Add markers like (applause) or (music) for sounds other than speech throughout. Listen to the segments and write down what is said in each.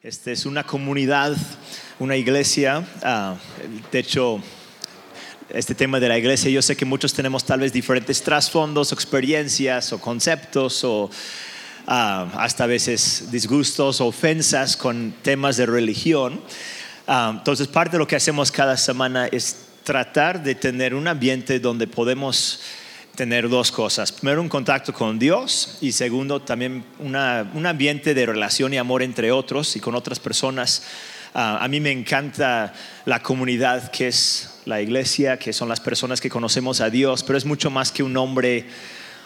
Esta es una comunidad, una iglesia. ah, de hecho, este tema de la iglesia, yo sé que muchos tenemos tal vez diferentes trasfondos, experiencias o conceptos o ah, hasta a veces disgustos ofensas con temas de religión. Ah, entonces, parte de lo que hacemos cada semana es tratar de tener un ambiente donde podemos tener dos cosas. Primero, un contacto con Dios y segundo, también una- un ambiente de relación y amor entre otros y con otras personas. Ah, a mí me encanta la comunidad que es la iglesia, que son las personas que conocemos a Dios, pero es mucho más que un nombre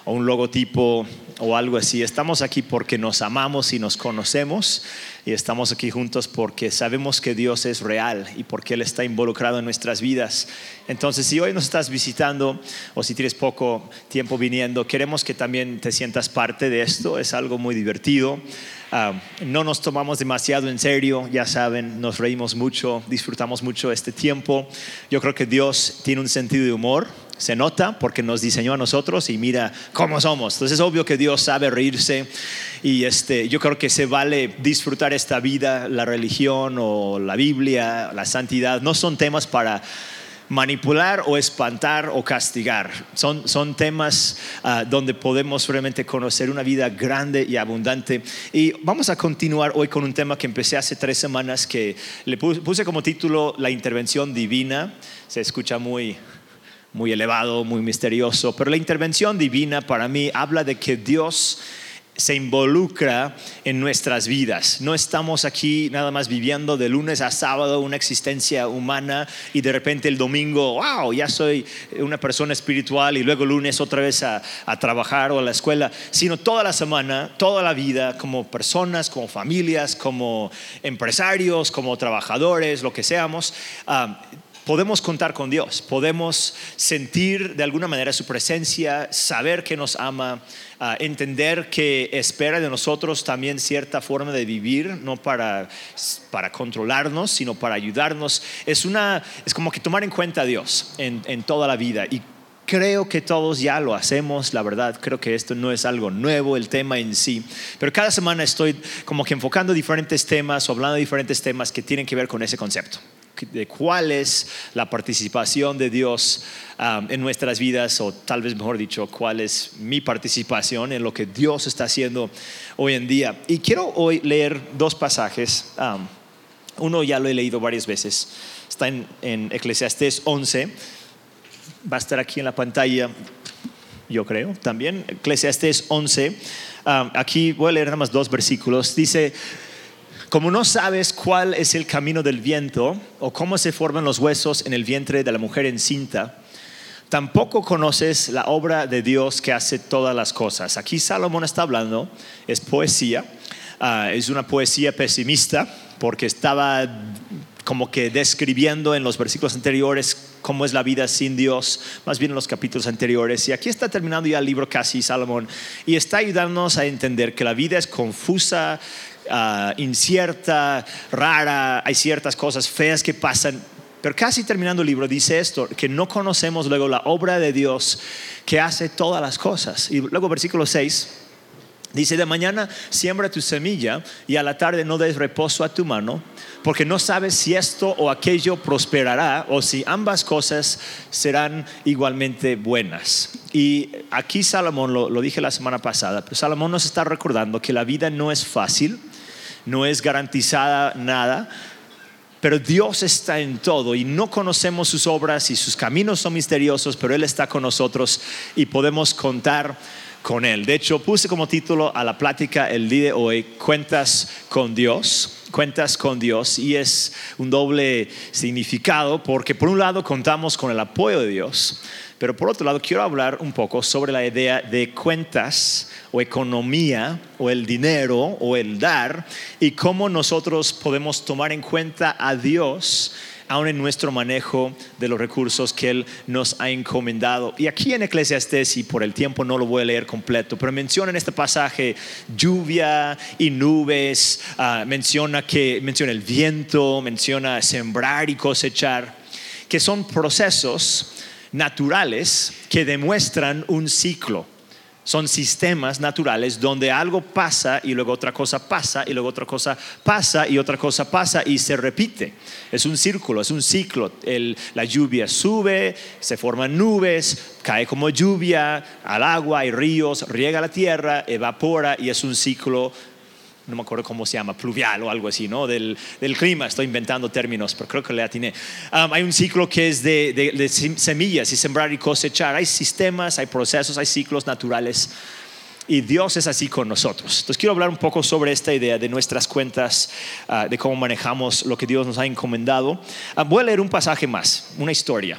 o un logotipo o algo así. Estamos aquí porque nos amamos y nos conocemos y estamos aquí juntos porque sabemos que Dios es real y porque Él está involucrado en nuestras vidas. Entonces, si hoy nos estás visitando o si tienes poco tiempo viniendo, queremos que también te sientas parte de esto. Es algo muy divertido. Ah, no nos tomamos demasiado en serio, ya saben, nos reímos mucho, disfrutamos mucho este tiempo. Yo creo que Dios tiene un sentido de humor, se nota porque nos diseñó a nosotros y mira cómo somos. Entonces es obvio que Dios sabe reírse y este, yo creo que se vale disfrutar esta vida, la religión o la Biblia, la santidad, no son temas para manipular o espantar o castigar. Son, son temas ah, donde podemos realmente conocer una vida grande y abundante. Y vamos a continuar hoy con un tema que empecé hace tres semanas que le puse como título La intervención divina. Se escucha muy, muy elevado, muy misterioso, pero la intervención divina para mí habla de que Dios se involucra en nuestras vidas. No estamos aquí nada más viviendo de lunes a sábado una existencia humana y de repente el domingo, wow, ya soy una persona espiritual y luego lunes otra vez a, a trabajar o a la escuela, sino toda la semana, toda la vida, como personas, como familias, como empresarios, como trabajadores, lo que seamos. ah, podemos contar con Dios, podemos sentir de alguna manera su presencia, saber que nos ama, ah, entender que espera de nosotros también cierta forma de vivir, no para, para controlarnos, sino para ayudarnos. Es, una, es como que tomar en cuenta a Dios en, en toda la vida. Y Creo que todos ya lo hacemos, la verdad, creo que esto no es algo nuevo, el tema en sí, pero cada semana estoy como que enfocando diferentes temas o hablando de diferentes temas que tienen que ver con ese concepto de cuál es la participación de Dios um, en nuestras vidas, o tal vez mejor dicho, cuál es mi participación en lo que Dios está haciendo hoy en día. Y quiero hoy leer dos pasajes. um, uno ya lo he leído varias veces, está en, en Eclesiastés 11, va a estar aquí en la pantalla, yo creo, también. Eclesiastés 11, um, aquí voy a leer nada más dos versículos. Dice, como no sabes cuál es el camino del viento o cómo se forman los huesos en el vientre de la mujer encinta, tampoco conoces la obra de Dios que hace todas las cosas. Aquí Salomón está hablando, es poesía, ah, es una poesía pesimista porque estaba como que describiendo en los versículos anteriores cómo es la vida sin Dios, más bien en los capítulos anteriores. Y aquí está terminando ya el libro casi Salomón y está ayudándonos a entender que la vida es confusa, ah, incierta, rara, hay ciertas cosas feas que pasan. Pero casi terminando el libro dice esto, que no conocemos luego la obra de Dios que hace todas las cosas. Y luego versículo 6 dice, de mañana siembra tu semilla y a la tarde no des reposo a tu mano, porque no sabes si esto o aquello prosperará o si ambas cosas serán igualmente buenas. Y aquí Salomón, lo, lo dije la semana pasada, pero Salomón nos está recordando que la vida no es fácil, no es garantizada nada, pero Dios está en todo y no conocemos sus obras y sus caminos son misteriosos, pero Él está con nosotros y podemos contar con Él. De hecho, puse como título a la plática el día de hoy, Cuentas con Dios. Cuentas con Dios y es un doble significado porque por un lado contamos con el apoyo de Dios, pero por otro lado quiero hablar un poco sobre la idea de cuentas o economía o el dinero o el dar y cómo nosotros podemos tomar en cuenta a Dios aún en nuestro manejo de los recursos que Él nos ha encomendado. Y aquí en Eclesiastés, y por el tiempo no lo voy a leer completo, pero menciona en este pasaje lluvia y nubes, ah, menciona, que, menciona el viento, menciona sembrar y cosechar, que son procesos naturales que demuestran un ciclo. Son sistemas naturales donde algo pasa y luego otra cosa pasa y luego otra cosa pasa y otra cosa pasa y se repite. Es un círculo, es un ciclo. la lluvia sube, se forman nubes, cae como lluvia al agua, hay ríos, riega la tierra, evapora y es un ciclo no me acuerdo cómo se llama, pluvial o algo así, ¿no? Del, clima, estoy inventando términos, pero creo que le atiné. Um, hay un ciclo que es de, de, semillas y sembrar y cosechar. Hay sistemas, hay procesos, hay ciclos naturales. Y Dios es así con nosotros. Entonces quiero hablar un poco sobre esta idea de nuestras cuentas, uh, de cómo manejamos lo que Dios nos ha encomendado. Uh, voy a leer un pasaje más, una historia.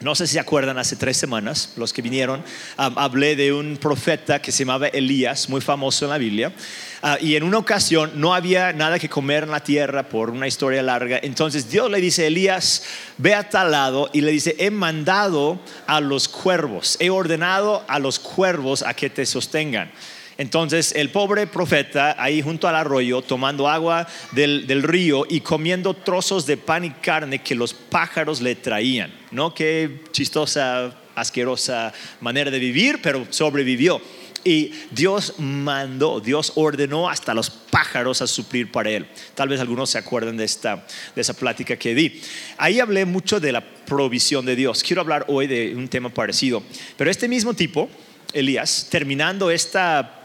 No sé si se acuerdan, hace tres semanas, los que vinieron, hablé de un profeta que se llamaba Elías, muy famoso en la Biblia. Ah, y en una ocasión no había nada que comer en la tierra por una historia larga. Entonces Dios le dice a Elías, ve a tal lado y le dice, he mandado a los cuervos, he ordenado a los cuervos a que te sostengan. Entonces el pobre profeta ahí junto al arroyo tomando agua del, río y comiendo trozos de pan y carne que los pájaros le traían. ¿No? Qué chistosa, asquerosa manera de vivir, pero sobrevivió. Y Dios mandó, Dios ordenó hasta los pájaros a suplir para él. Tal vez algunos se acuerdan de, esta, de esa plática que di. Ahí hablé mucho de la provisión de Dios. Quiero hablar hoy de un tema parecido. Pero este mismo tipo, Elías, terminando esta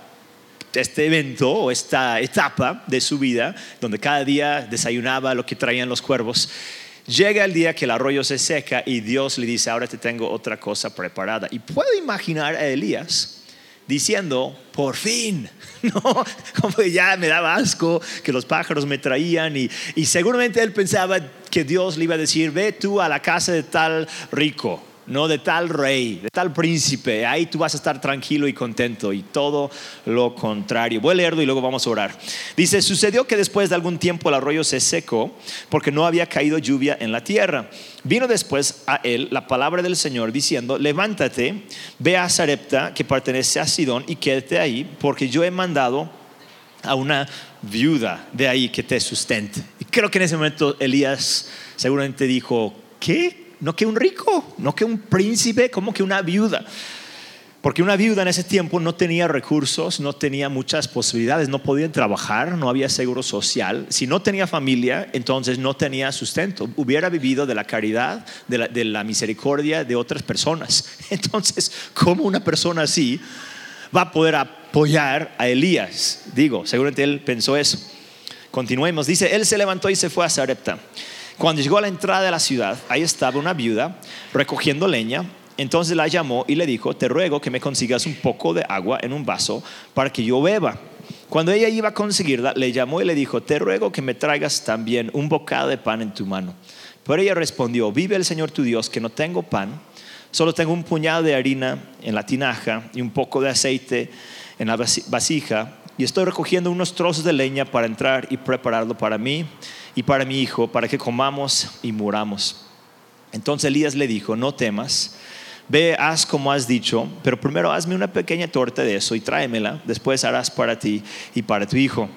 este evento o esta etapa de su vida, donde cada día desayunaba lo que traían los cuervos, llega el día que el arroyo se seca y Dios le dice, ahora te tengo otra cosa preparada. Y puedo imaginar a Elías diciendo, por fin, (laughs) ¿no? Como ya me daba asco que los pájaros me traían y, y seguramente él pensaba que Dios le iba a decir, ve tú a la casa de tal rico no de tal rey, de tal príncipe. Ahí tú vas a estar tranquilo y contento y todo lo contrario. Voy a leerlo y luego vamos a orar. Dice, sucedió que después de algún tiempo el arroyo se secó porque no había caído lluvia en la tierra. Vino después a él la palabra del Señor diciendo, levántate, ve a Sarepta que pertenece a Sidón y quédate ahí porque yo he mandado a una viuda de ahí que te sustente. Y creo que en ese momento Elías seguramente dijo, ¿qué? No que un rico, no que un príncipe, como que una viuda. Porque una viuda en ese tiempo no tenía recursos, no tenía muchas posibilidades, no podía trabajar, no había seguro social. Si no tenía familia, entonces no tenía sustento. Hubiera vivido de la caridad, de la, de la misericordia de otras personas. (laughs) Entonces, ¿cómo una persona así va a poder apoyar a Elías? Digo, seguramente él pensó eso. Continuemos. Dice, él se levantó y se fue a Sarepta. Cuando llegó a la entrada de la ciudad, ahí estaba una viuda recogiendo leña. Entonces la llamó y le dijo, te ruego que me consigas un poco de agua en un vaso para que yo beba. Cuando ella iba a conseguirla, le llamó y le dijo, te ruego que me traigas también un bocado de pan en tu mano. Pero ella respondió, vive el Señor tu Dios, que no tengo pan, solo tengo un puñado de harina en la tinaja y un poco de aceite en la vasija, y estoy recogiendo unos trozos de leña para entrar y prepararlo para mí y para mi hijo, para que comamos y muramos. Entonces Elías le dijo, no temas, ve, haz como has dicho, pero primero hazme una pequeña torta de eso y tráemela, después harás para ti y para tu hijo.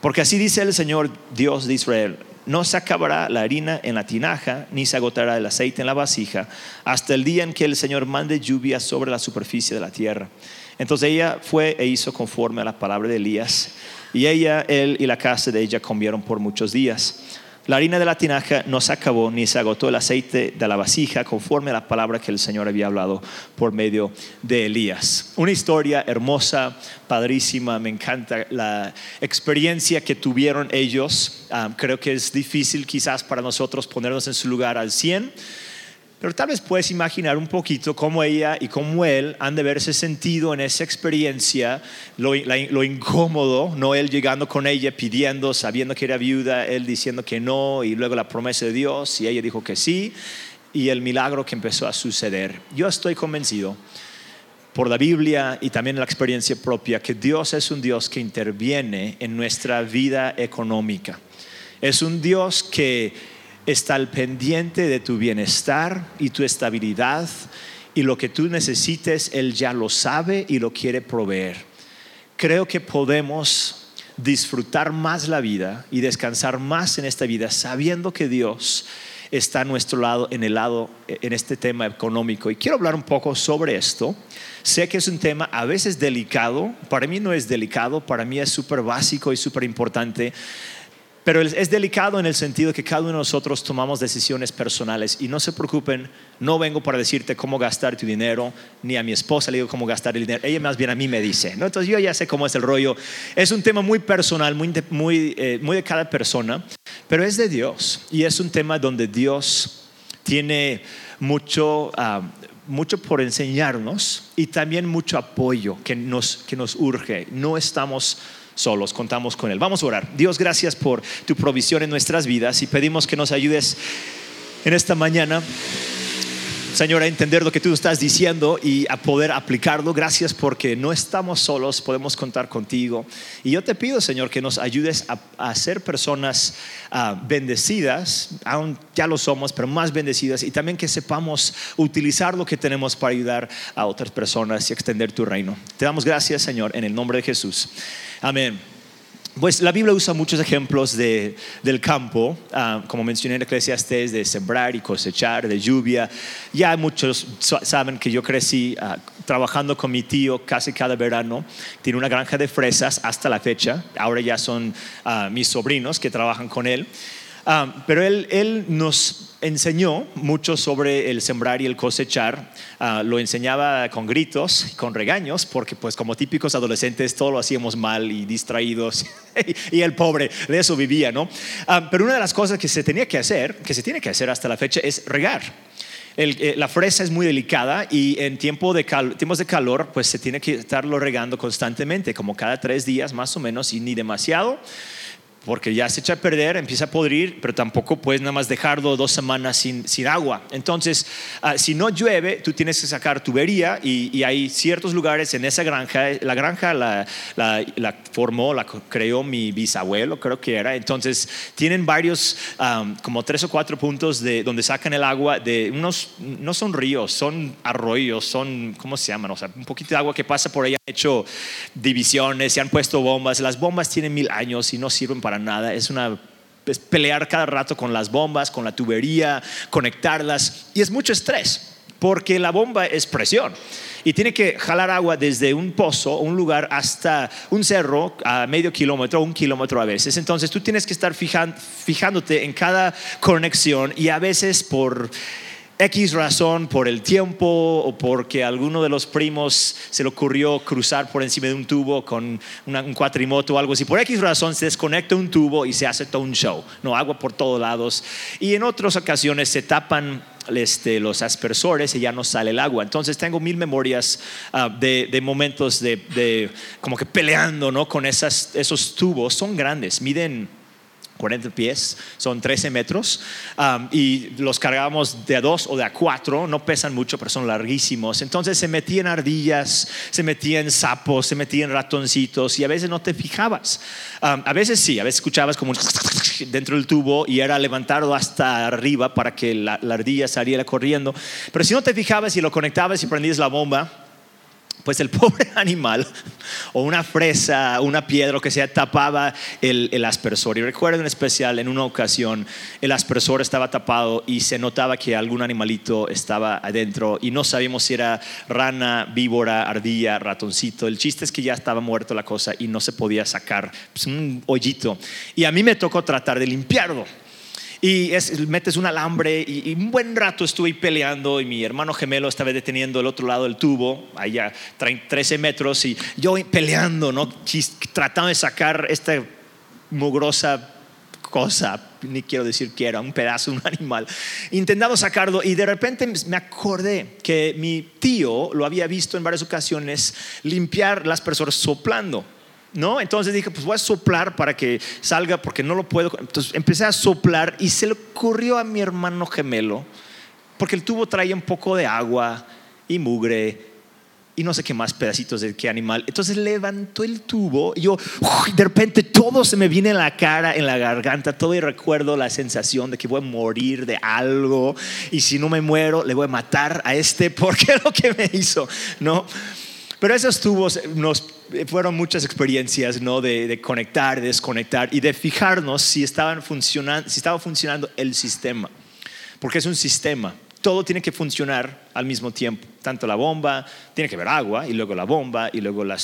Porque así dice el Señor Dios de Israel, no se acabará la harina en la tinaja, ni se agotará el aceite en la vasija, hasta el día en que el Señor mande lluvia sobre la superficie de la tierra. Entonces ella fue e hizo conforme a la palabra de Elías. Y ella, él y la casa de ella comieron por muchos días. La harina de la tinaja no se acabó, ni se agotó el aceite de la vasija, conforme a la palabra que el Señor había hablado por medio de Elías. Una historia hermosa, padrísima, me encanta la experiencia que tuvieron ellos. Ah, creo que es difícil quizás para nosotros ponernos en su lugar al 100 pero tal vez puedes imaginar un poquito cómo ella y cómo él han de verse sentido en esa experiencia, lo, lo, incómodo, no él llegando con ella pidiendo, sabiendo que era viuda, él diciendo que no, y luego la promesa de Dios, y ella dijo que sí, y el milagro que empezó a suceder. Yo estoy convencido por la Biblia y también la experiencia propia que Dios es un Dios que interviene en nuestra vida económica. Es un Dios que está al pendiente de tu bienestar y tu estabilidad y lo que tú necesites, Él ya lo sabe y lo quiere proveer. Creo que podemos disfrutar más la vida y descansar más en esta vida sabiendo que Dios está a nuestro lado en el lado en este tema económico. Y quiero hablar un poco sobre esto. Sé que es un tema a veces delicado, para mí no es delicado, para mí es súper básico y súper importante. Pero es delicado en el sentido que cada uno de nosotros tomamos decisiones personales y no se preocupen, no vengo para decirte cómo gastar tu dinero, ni a mi esposa le digo cómo gastar el dinero, ella más bien a mí me dice, ¿no? Entonces yo ya sé cómo es el rollo. Es un tema muy personal, muy muy, eh, muy de cada persona, pero es de Dios y es un tema donde Dios tiene mucho, ah, mucho por enseñarnos y también mucho apoyo que nos, que nos urge. No estamos solos, contamos con Él. Vamos a orar. Dios, gracias por tu provisión en nuestras vidas y pedimos que nos ayudes en esta mañana. Señor, a entender lo que tú estás diciendo y a poder aplicarlo. Gracias porque no estamos solos, podemos contar contigo. Y yo te pido, Señor, que nos ayudes a, ser personas ah, bendecidas, aún ya lo somos, pero más bendecidas, y también que sepamos utilizar lo que tenemos para ayudar a otras personas y extender tu reino. Te damos gracias, Señor, en el nombre de Jesús. Amén. Pues la Biblia usa muchos ejemplos de, del campo, ah, como mencioné en Eclesiastes, de sembrar y cosechar, de lluvia. Ya muchos saben que yo crecí ah, trabajando con mi tío casi cada verano. Tiene una granja de fresas hasta la fecha. Ahora ya son ah, mis sobrinos que trabajan con él. Pero él, él nos enseñó mucho sobre el sembrar y el cosechar. Ah, lo enseñaba con gritos, con regaños, porque pues como típicos adolescentes todo lo hacíamos mal y distraídos. (laughs) y el pobre de eso vivía, ¿no? Ah, pero una de las cosas que se tenía que hacer, que se tiene que hacer hasta la fecha, es regar. Eh, la fresa es muy delicada y en tiempo de tiempos de calor pues se tiene que estarlo regando constantemente, como cada tres días más o menos y ni demasiado porque ya se echa a perder, empieza a podrir, pero tampoco puedes nada más dejarlo dos semanas sin, sin agua. Entonces, ah, si no llueve, tú tienes que sacar tubería y, y, hay ciertos lugares en esa granja, la granja la, la, la, formó, la creó mi bisabuelo, creo que era. Entonces, tienen varios, como tres o cuatro puntos de donde sacan el agua de unos, no son ríos, son arroyos, son, ¿cómo se llaman? O sea, un poquito de agua que pasa por ahí, hecho divisiones, se han puesto bombas. Las bombas tienen mil años y no sirven para nada, es una pelear cada rato con las bombas, con la tubería, conectarlas y es mucho estrés porque la bomba es presión y tiene que jalar agua desde un pozo, un lugar hasta un cerro a medio kilómetro, un kilómetro a veces. Entonces tú tienes que estar fijándote en cada conexión y a veces por X razón, por el tiempo o porque alguno de los primos se le ocurrió cruzar por encima de un tubo con un cuatrimoto o algo así. Por X razón se desconecta un tubo y se hace todo un show. No, agua por todos lados. Y en otras ocasiones se tapan este, los aspersores y ya no sale el agua. Entonces tengo mil memorias ah, de, momentos de, como que peleando ¿no? con esas, esos tubos. Son grandes, miden 40 pies, son 13 metros, y los cargábamos de a dos o de a cuatro, no pesan mucho, pero son larguísimos. Entonces se metían ardillas, se metían sapos, se metían ratoncitos, y a veces no te fijabas. a veces sí, a veces escuchabas como dentro del tubo y era levantarlo hasta arriba para que la, la ardilla saliera corriendo. Pero si no te fijabas y lo conectabas y prendías la bomba, pues el (laughs) pobre animal o una fresa, una piedra, lo que sea, tapaba el, el, aspersor. Y recuerdo en especial, en una ocasión, el aspersor estaba tapado y se notaba que algún animalito estaba adentro y no sabíamos si era rana, víbora, ardilla, ratoncito. El chiste es que ya estaba muerto la cosa y no se podía sacar pues, un hoyito. Y a mí me tocó tratar de limpiarlo y metes un alambre y, un buen rato estuve peleando y mi hermano gemelo estaba deteniendo el otro lado del tubo, allá 13 metros y yo peleando, ¿no? tratando de sacar esta mugrosa cosa, ni quiero decir que era un pedazo de un (laughs) animal, intentando sacarlo y de repente me acordé que mi tío lo había visto en varias ocasiones limpiar las personas soplando. ¿No? Entonces dije, pues voy a soplar para que salga porque no lo puedo. Entonces empecé a soplar y se le ocurrió a mi hermano gemelo, porque el tubo traía un poco de agua y mugre y no sé qué más pedacitos de qué animal. Entonces levantó el tubo y yo, de repente todo se me viene en la cara, en la garganta, todo y recuerdo la sensación de que voy a morir de algo y si no me muero le voy a matar a este porque es (laughs) lo que me hizo, ¿no? Pero esos tubos nos fueron muchas experiencias ¿no? de, conectar, de desconectar y de fijarnos si, estaban funcionando, si estaba funcionando el sistema. porque es un sistema. Todo tiene que funcionar al mismo tiempo. Tanto la bomba, tiene que haber agua, y luego la bomba, y luego la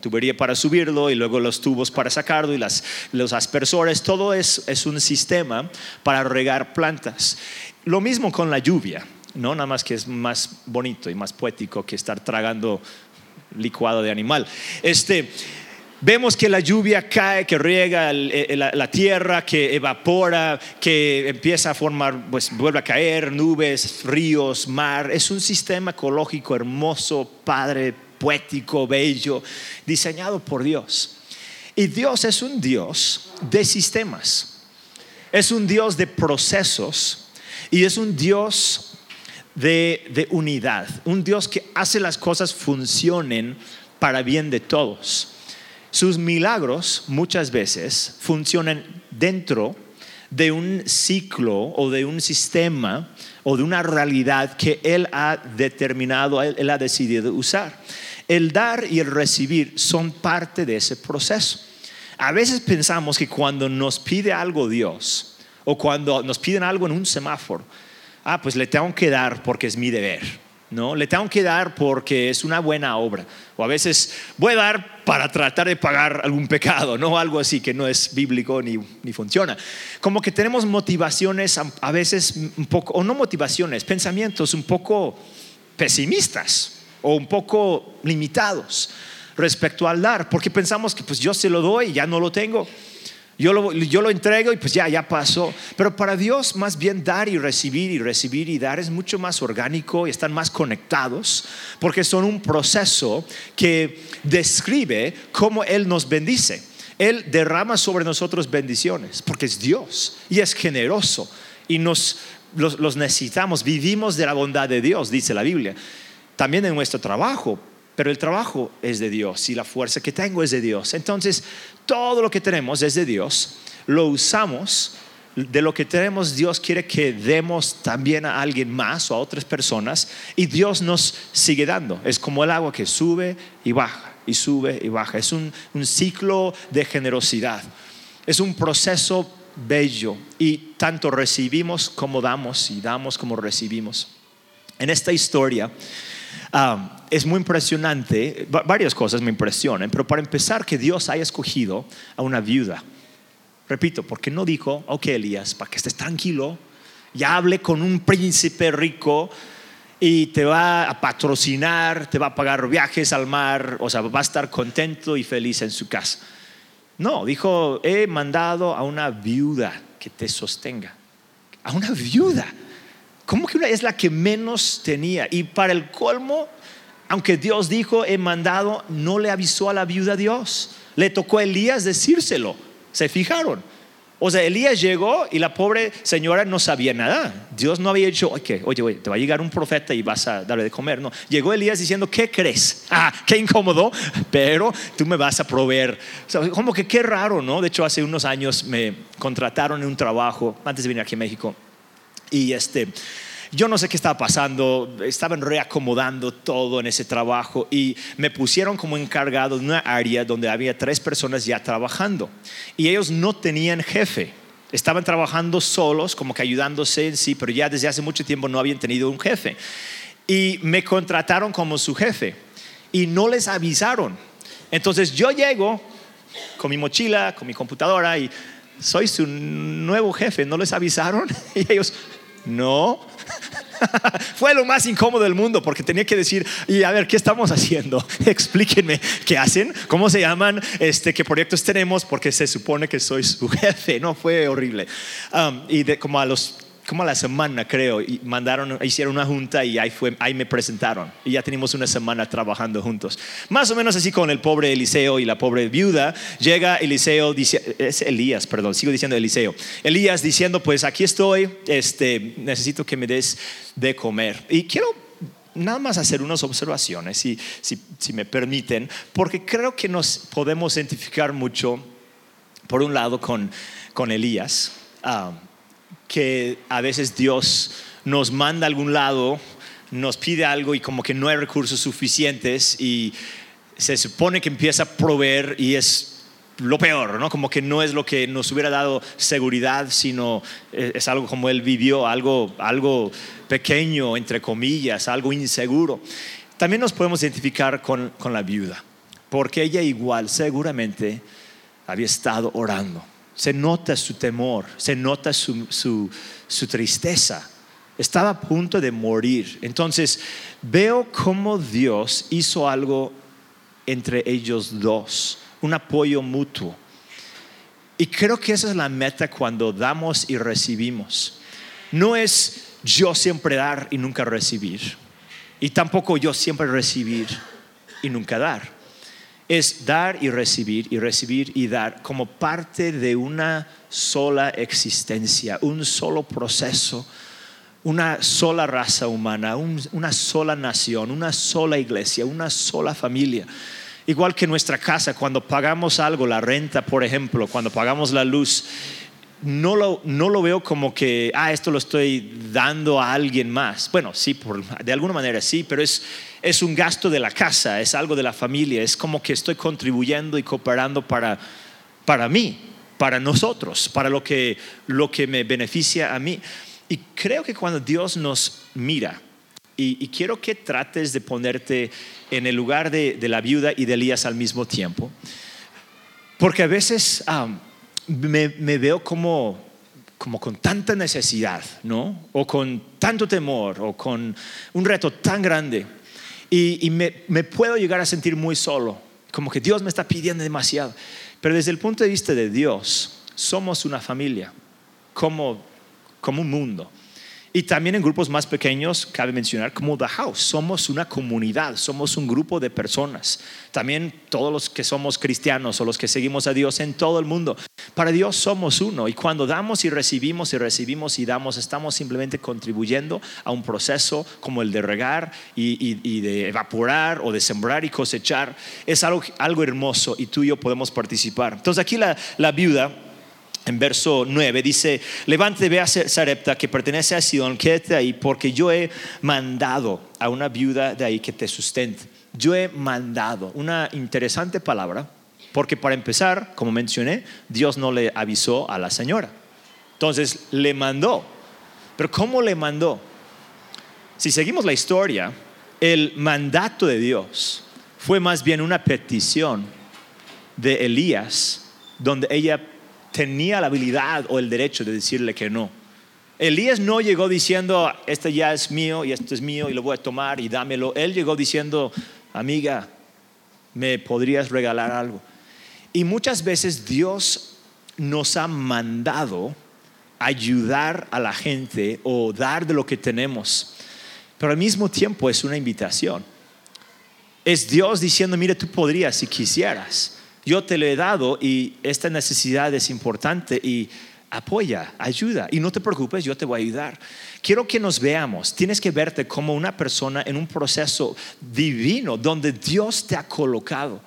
tubería para subirlo, y luego los tubos para sacarlo, y los aspersores. Todo es, es un sistema para regar plantas. Lo mismo con la lluvia, ¿no? Nada más que es más bonito y más poético que estar tragando licuado de animal. Este, Vemos que la lluvia cae, que riega eh, la, tierra, que evapora, que empieza a formar, pues vuelve a caer, nubes, ríos, mar. Es un sistema ecológico hermoso, padre, poético, bello, diseñado por Dios. Y Dios es un Dios de sistemas. Es un Dios de procesos y es un Dios de, unidad. Un Dios que hace las cosas funcionen para bien de todos. Sus milagros muchas veces funcionan dentro de un ciclo o de un sistema o de una realidad que Él ha determinado, Él, ha decidido usar. El dar y el recibir son parte de ese proceso. A veces pensamos que cuando nos pide algo Dios o cuando nos piden algo en un semáforo, ah, pues le tengo que dar porque es mi deber ¿no? Le tengo que dar porque es una buena obra. O a veces voy a dar para tratar de pagar algún pecado, ¿no? Algo así que no es bíblico ni, ni funciona. Como que tenemos motivaciones a, veces un poco, o no motivaciones, pensamientos un poco pesimistas o un poco limitados respecto al dar, porque pensamos que pues yo se lo doy y ya no lo tengo. Yo lo, entrego y pues ya, ya pasó. Pero para Dios más bien dar y recibir y recibir y dar es mucho más orgánico y están más conectados porque son un proceso que describe cómo Él nos bendice. Él derrama sobre nosotros bendiciones porque es Dios y es generoso y nos los necesitamos. Vivimos de la bondad de Dios, dice la Biblia. También en nuestro trabajo, pero el trabajo es de Dios y la fuerza que tengo es de Dios. Entonces, todo lo que tenemos es de Dios, lo usamos, de lo que tenemos Dios quiere que demos también a alguien más o a otras personas y Dios nos sigue dando. Es como el agua que sube y baja y sube y baja. Es un, ciclo de generosidad. Es un proceso bello y tanto recibimos como damos y damos como recibimos. En esta historia es muy impresionante, varias cosas me impresionan, pero para empezar que Dios haya escogido a una viuda. Repito, porque no dijo, ok Elías, para que estés tranquilo, ya hable con un príncipe rico y te va a patrocinar, te va a pagar viajes al mar, o sea, va a estar contento y feliz en su casa. No, dijo, he mandado a una viuda que te sostenga. A una viuda. ¿Cómo que una es la que menos tenía? Y para el colmo, aunque Dios dijo, he mandado, no le avisó a la viuda Dios. Le tocó a Elías decírselo. ¿Se fijaron? O sea, Elías llegó y la pobre señora no sabía nada. Dios no había dicho, oye, oye, te va a llegar un profeta y vas a darle de comer. No, llegó Elías diciendo, ¿qué crees? (laughs) Ah, qué incómodo, pero tú me vas a proveer. como que qué raro, ¿no? De hecho, hace unos años me contrataron en un trabajo, antes de venir aquí a México, y este, yo no sé qué estaba pasando, estaban reacomodando todo en ese trabajo y me pusieron como encargado de una área donde había tres personas ya trabajando y ellos no tenían jefe. Estaban trabajando solos, como que ayudándose en sí, pero ya desde hace mucho tiempo no habían tenido un jefe. Y me contrataron como su jefe y no les avisaron. Entonces yo llego con mi mochila, con mi computadora y soy su nuevo jefe, ¿no les avisaron? (laughs) Y ellos, no. (laughs) Fue lo más incómodo del mundo porque tenía que decir, y a ver, ¿qué estamos haciendo? (laughs) Explíquenme qué hacen, cómo se llaman, este, qué proyectos tenemos, porque se supone que soy su (laughs) jefe. No, fue horrible. Um, y de, como a los como a la semana creo, y mandaron, hicieron una junta y ahí, fue, ahí me presentaron. Y ya tenemos una semana trabajando juntos. Más o menos así con el pobre Eliseo y la pobre viuda. Llega Eliseo, dice, es Elías, perdón, sigo diciendo Eliseo. Elías diciendo, pues aquí estoy, este, necesito que me des de comer. Y quiero nada más hacer unas observaciones, si, si, si me permiten, porque creo que nos podemos identificar mucho, por un lado, con, con Elías. Ah, que a veces Dios nos manda a algún lado, nos pide algo y como que no hay recursos suficientes y se supone que empieza a proveer y es lo peor, ¿no? Como que no es lo que nos hubiera dado seguridad, sino eh, es algo como él vivió, algo, algo pequeño, entre comillas, algo inseguro. También nos podemos identificar con, con la viuda, porque ella igual seguramente había estado orando. Se nota su temor, se nota su, su, tristeza. Estaba a punto de morir. Entonces veo cómo Dios hizo algo entre ellos dos un apoyo mutuo. Y creo que esa es la meta cuando damos y recibimos. No es yo siempre dar y nunca recibir. Y tampoco yo siempre recibir y nunca dar. Es dar y recibir y recibir y dar como parte de una sola existencia, un solo proceso, una sola raza humana, una sola nación, una sola iglesia, una sola familia. Igual que nuestra casa, cuando pagamos algo, la renta, por ejemplo, cuando pagamos la luz, no lo, no lo veo como que, ah, esto lo estoy dando a alguien más. Bueno, sí, por, de alguna manera sí, pero es, es un gasto de la casa, es algo de la familia, es como que estoy contribuyendo y cooperando para, para mí, para nosotros, para lo que, lo que me beneficia a mí. Y creo que cuando Dios nos mira, y, quiero que trates de ponerte en el lugar de, la viuda y de Elías al mismo tiempo. Porque a veces me, veo como, como con tanta necesidad, ¿no? O con tanto temor, o con un reto tan grande. Y, me, me, puedo llegar a sentir muy solo, como que Dios me está pidiendo demasiado. Pero desde el punto de vista de Dios, somos una familia, como, como un mundo. Y también en grupos más pequeños, cabe mencionar como The House, somos una comunidad, somos un grupo de personas. También todos los que somos cristianos o los que seguimos a Dios en todo el mundo. Para Dios somos uno y cuando damos y recibimos y recibimos y damos, estamos simplemente contribuyendo a un proceso como el de regar y, de evaporar o de sembrar y cosechar. Es algo, algo hermoso y tú y yo podemos participar. Entonces aquí la, la viuda en verso 9 dice, levántate, ve a Sarepta que pertenece a Sidón, quédate ahí porque yo he mandado a una viuda de ahí que te sustente. Yo he mandado, una interesante palabra, porque para empezar, como mencioné, Dios no le avisó a la señora. Entonces le mandó. Pero ¿cómo le mandó? Si seguimos la historia, el mandato de Dios fue más bien una petición de Elías, donde ella tenía la habilidad o el derecho de decirle que no. Elías no llegó diciendo, este ya es mío y esto es mío y lo voy a tomar y dámelo. Él llegó diciendo, amiga, ¿me podrías regalar algo? Y muchas veces Dios nos ha mandado ayudar a la gente o dar de lo que tenemos, pero al mismo tiempo es una invitación. Es Dios diciendo, mire, tú podrías si quisieras yo te lo he dado y esta necesidad es importante y apoya, ayuda. Y no te preocupes, yo te voy a ayudar. Quiero que nos veamos, tienes que verte como una persona en un proceso divino donde Dios te ha colocado.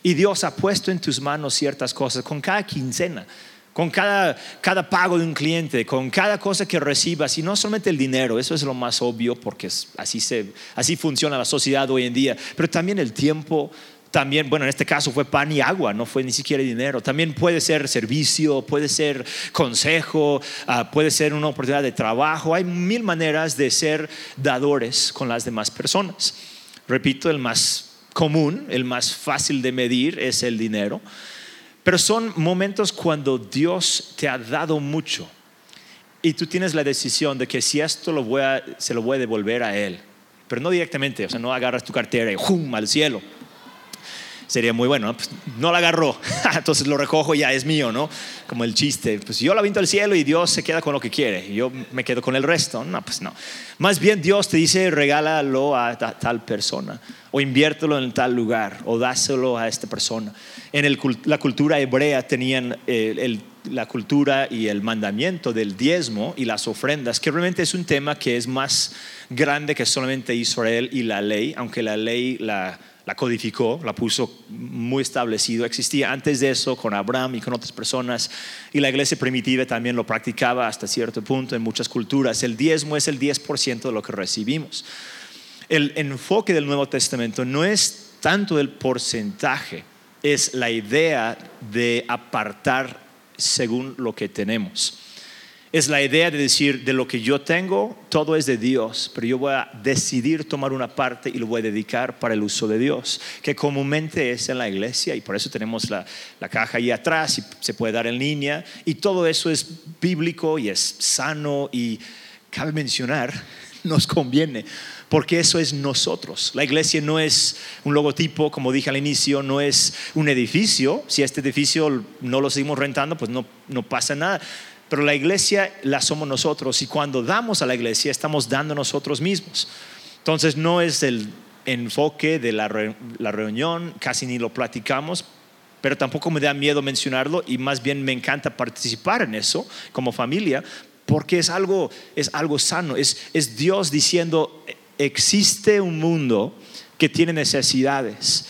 Y Dios ha puesto en tus manos ciertas cosas. Con cada quincena. Con cada, cada pago de un cliente, con cada cosa que recibas, y no solamente el dinero, eso es lo más obvio porque así, se, así funciona la sociedad hoy en día, pero también el tiempo, también, bueno, en este caso fue pan y agua, no fue ni siquiera dinero. También puede ser servicio, puede ser consejo, ah, puede ser una oportunidad de trabajo. Hay mil maneras de ser dadores con las demás personas. Repito, el más común, el más fácil de medir es el dinero. Pero son momentos cuando Dios te ha dado mucho y tú tienes la decisión de que si esto se lo voy a devolver a Él, pero no directamente, o sea, no agarras tu cartera y ¡jum! al cielo sería muy bueno. ¿no? Pues no la agarró, (laughs) entonces lo recojo ya es mío, ¿no? Como el chiste, pues yo la vinto al cielo y Dios se queda con lo que quiere, y yo me quedo con el resto. No, pues no. Más bien Dios te dice, regálalo a tal persona, o inviértelo en tal lugar, o dáselo a esta persona. En la cultura hebrea tenían eh, la cultura y el mandamiento del diezmo y las ofrendas, que realmente es un tema que es más grande que solamente Israel y la ley, aunque la ley la la codificó, la puso muy establecido. Existía antes de eso con Abraham y con otras personas y la iglesia primitiva también lo practicaba hasta cierto punto en muchas culturas. El diezmo es el 10% de lo que recibimos. El enfoque del Nuevo Testamento no es tanto el porcentaje, es la idea de apartar según lo que tenemos. Es la idea de decir, de lo que yo tengo, todo es de Dios, pero yo voy a decidir tomar una parte y lo voy a dedicar para el uso de Dios, que comúnmente es en la iglesia y por eso tenemos la, la caja ahí atrás y se puede dar en línea y todo eso es bíblico y es sano y cabe mencionar, (laughs) nos conviene porque eso es nosotros. La iglesia no es un logotipo, como dije al inicio, no es un edificio. Si este edificio no lo seguimos rentando, pues no, no pasa nada. Pero la iglesia la somos nosotros y cuando damos a la iglesia estamos dando nosotros mismos. Entonces no es el enfoque de la, la reunión, casi ni lo platicamos, pero tampoco me da miedo mencionarlo y más bien me encanta participar en eso como familia porque es algo, es algo sano, es, es Dios diciendo, existe un mundo que tiene necesidades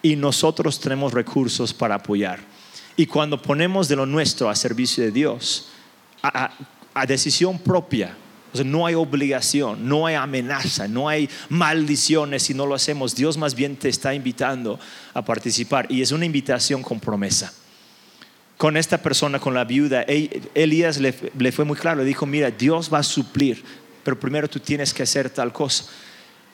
y nosotros tenemos recursos para apoyar. Y cuando ponemos de lo nuestro a servicio de Dios, a, decisión propia, no hay obligación, no hay amenaza, no hay maldiciones si no lo hacemos. Dios más bien te está invitando a participar y es una invitación con promesa. Con esta persona, con la viuda, Elías le, le fue muy claro, le dijo, mira, Dios va a suplir pero primero tú tienes que hacer tal cosa.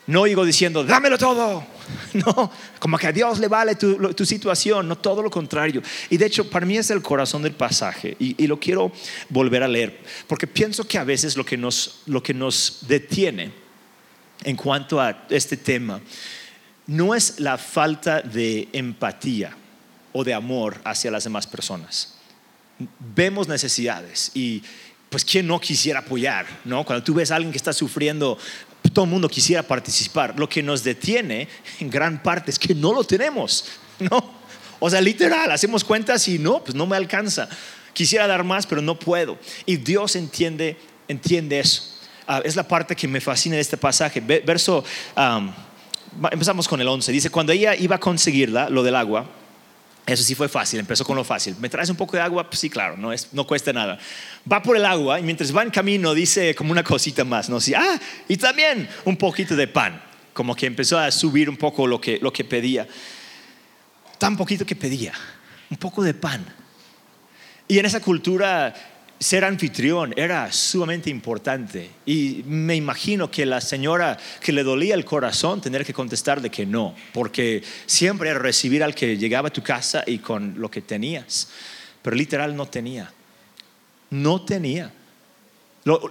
No digo diciendo, dámelo todo. (laughs) No, como que a Dios le vale tu, situación, no todo lo contrario. Y de hecho, para mí es el corazón del pasaje y, lo quiero volver a leer, porque pienso que a veces lo que, nos, lo que nos detiene en cuanto a este tema no es la falta de empatía o de amor hacia las demás personas. Vemos necesidades y pues quién no quisiera apoyar, ¿no? Cuando tú ves a alguien que está sufriendo, todo el mundo quisiera participar. Lo que nos detiene en gran parte es que no lo tenemos, (laughs) ¿no? O sea, literal, hacemos cuentas y no, pues no me alcanza. Quisiera dar más, pero no puedo. Y Dios entiende, entiende eso. Ah, es la parte que me fascina de este pasaje. Verso, empezamos con el 11. Dice, cuando ella iba a conseguirla, lo del agua, eso sí fue fácil, empezó con lo fácil. ¿Me traes un poco de agua? Pues sí, claro, no, es, no cuesta nada. Va por el agua y mientras va en camino dice como una cosita más, ¿no? Sí, ah, y también un poquito de pan, como que empezó a subir un poco lo que, lo que pedía. Tan poquito que pedía, un poco de pan. Y en esa cultura ser anfitrión era sumamente importante. Y me imagino que la señora que le dolía el corazón tener que contestar de que no, porque siempre era recibir al que llegaba a tu casa y con lo que tenías, pero literal no tenía, no tenía,